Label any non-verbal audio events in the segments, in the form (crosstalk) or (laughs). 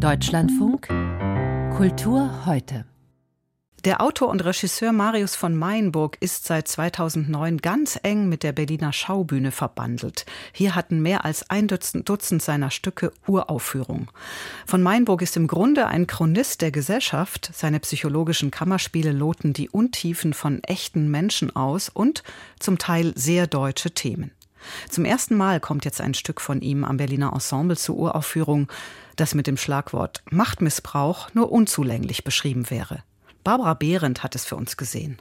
Deutschlandfunk Kultur heute. Der Autor und Regisseur Marius von Mayenburg ist seit 2009 ganz eng mit der Berliner Schaubühne verbandelt. Hier hatten mehr als ein Dutzend seiner Stücke Uraufführung. Von Mayenburg ist im Grunde ein Chronist der Gesellschaft. Seine psychologischen Kammerspiele loten die Untiefen von echten Menschen aus und zum Teil sehr deutsche Themen. Zum ersten Mal kommt jetzt ein Stück von ihm am Berliner Ensemble zur Uraufführung, das mit dem Schlagwort Machtmissbrauch nur unzulänglich beschrieben wäre. Barbara Behrendt hat es für uns gesehen.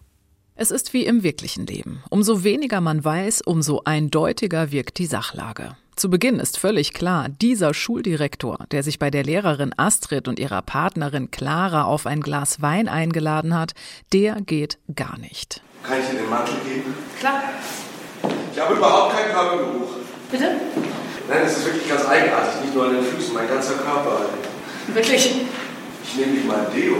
Es ist wie im wirklichen Leben. Umso weniger man weiß, umso eindeutiger wirkt die Sachlage. Zu Beginn ist völlig klar, dieser Schuldirektor, der sich bei der Lehrerin Astrid und ihrer Partnerin Clara auf ein Glas Wein eingeladen hat, der geht gar nicht. Kann ich Ihnen den Mantel geben? Klar. Ich habe überhaupt keinen Körpergeruch. Bitte? Nein, es ist wirklich ganz eigenartig. Nicht nur an den Füßen, mein ganzer Körper. Wirklich? Ich nehme nicht mal ein Deo.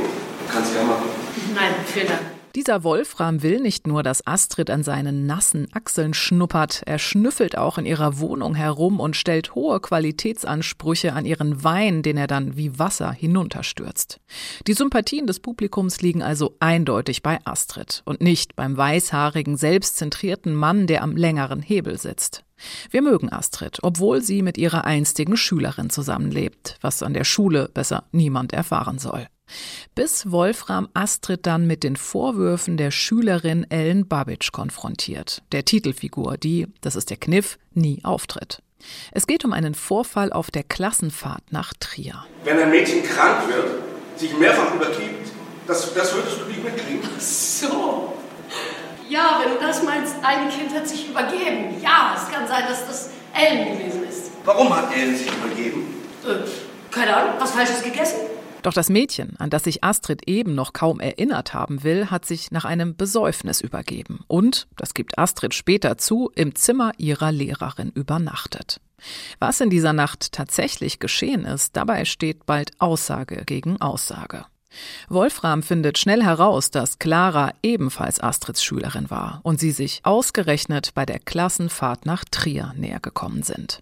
Kannst ja machen. Nein, vielen Dank. Dieser Wolfram will nicht nur, dass Astrid an seinen nassen Achseln schnuppert, er schnüffelt auch in ihrer Wohnung herum und stellt hohe Qualitätsansprüche an ihren Wein, den er dann wie Wasser hinunterstürzt. Die Sympathien des Publikums liegen also eindeutig bei Astrid und nicht beim weißhaarigen, selbstzentrierten Mann, der am längeren Hebel sitzt. Wir mögen Astrid, obwohl sie mit ihrer einstigen Schülerin zusammenlebt, was an der Schule besser niemand erfahren soll bis Wolfram Astrid dann mit den Vorwürfen der Schülerin Ellen Babic konfrontiert, der Titelfigur, die, das ist der Kniff, nie auftritt. Es geht um einen Vorfall auf der Klassenfahrt nach Trier. Wenn ein Mädchen krank wird, sich mehrfach übergibt, das, das würdest du nicht mitkriegen. So. Ja, wenn du das meinst, ein Kind hat sich übergeben. Ja, es kann sein, dass das Ellen gewesen ist. Warum hat Ellen sich übergeben? Äh, keine Ahnung, was Falsches gegessen? Doch das Mädchen, an das sich Astrid eben noch kaum erinnert haben will, hat sich nach einem Besäufnis übergeben und, das gibt Astrid später zu, im Zimmer ihrer Lehrerin übernachtet. Was in dieser Nacht tatsächlich geschehen ist, dabei steht bald Aussage gegen Aussage. Wolfram findet schnell heraus, dass Clara ebenfalls Astrids Schülerin war und sie sich ausgerechnet bei der Klassenfahrt nach Trier näher gekommen sind.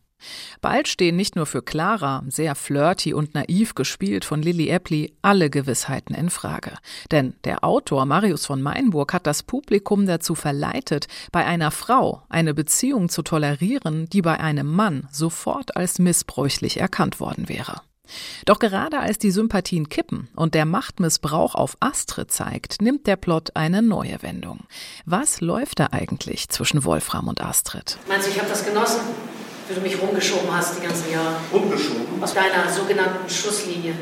Bald stehen nicht nur für Clara, sehr flirty und naiv gespielt von Lilly Eppli, alle Gewissheiten in Frage. Denn der Autor Marius von Meinburg hat das Publikum dazu verleitet, bei einer Frau eine Beziehung zu tolerieren, die bei einem Mann sofort als missbräuchlich erkannt worden wäre. Doch gerade als die Sympathien kippen und der Machtmissbrauch auf Astrid zeigt, nimmt der Plot eine neue Wendung. Was läuft da eigentlich zwischen Wolfram und Astrid? Meinst du, ich habe das genossen? Wie du mich rumgeschoben hast die ganzen Jahre. Rumgeschoben? Aus deiner sogenannten Schusslinie.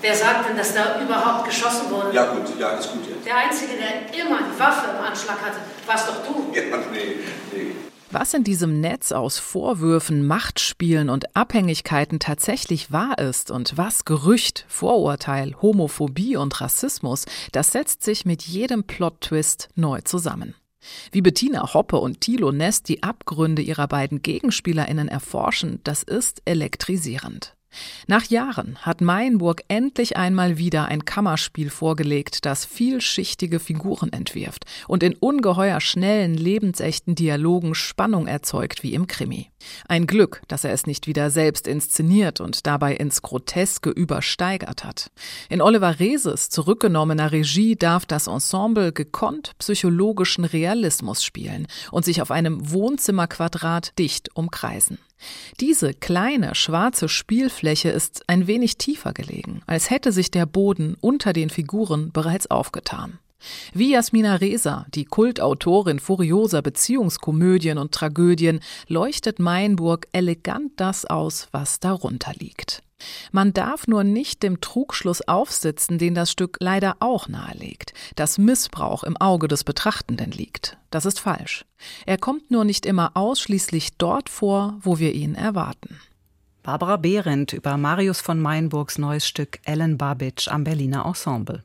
Wer sagt denn, dass da überhaupt geschossen wurde? Ja gut, ja, ist gut jetzt. Der Einzige, der immer die Waffe im Anschlag hatte, warst doch du. (laughs) Ja, nee, nee. Was in diesem Netz aus Vorwürfen, Machtspielen und Abhängigkeiten tatsächlich wahr ist und was Gerücht, Vorurteil, Homophobie und Rassismus, das setzt sich mit jedem Plot-Twist neu zusammen. Wie Bettina Hoppe und Thilo Nest die Abgründe ihrer beiden GegenspielerInnen erforschen, das ist elektrisierend. Nach Jahren hat Mayenburg endlich einmal wieder ein Kammerspiel vorgelegt, das vielschichtige Figuren entwirft und in ungeheuer schnellen, lebensechten Dialogen Spannung erzeugt wie im Krimi. Ein Glück, dass er es nicht wieder selbst inszeniert und dabei ins Groteske übersteigert hat. In Oliver Reses zurückgenommener Regie darf das Ensemble gekonnt psychologischen Realismus spielen und sich auf einem Wohnzimmerquadrat dicht umkreisen. Diese kleine schwarze Spielfläche ist ein wenig tiefer gelegen, als hätte sich der Boden unter den Figuren bereits aufgetan. Wie Jasmina Reza, die Kultautorin furioser Beziehungskomödien und Tragödien, leuchtet Meinburg elegant das aus, was darunter liegt. Man darf nur nicht dem Trugschluss aufsitzen, den das Stück leider auch nahelegt, dass Missbrauch im Auge des Betrachtenden liegt. Das ist falsch. Er kommt nur nicht immer ausschließlich dort vor, wo wir ihn erwarten. Barbara Behrendt über Marius von Meinburgs neues Stück Ellen Babic am Berliner Ensemble.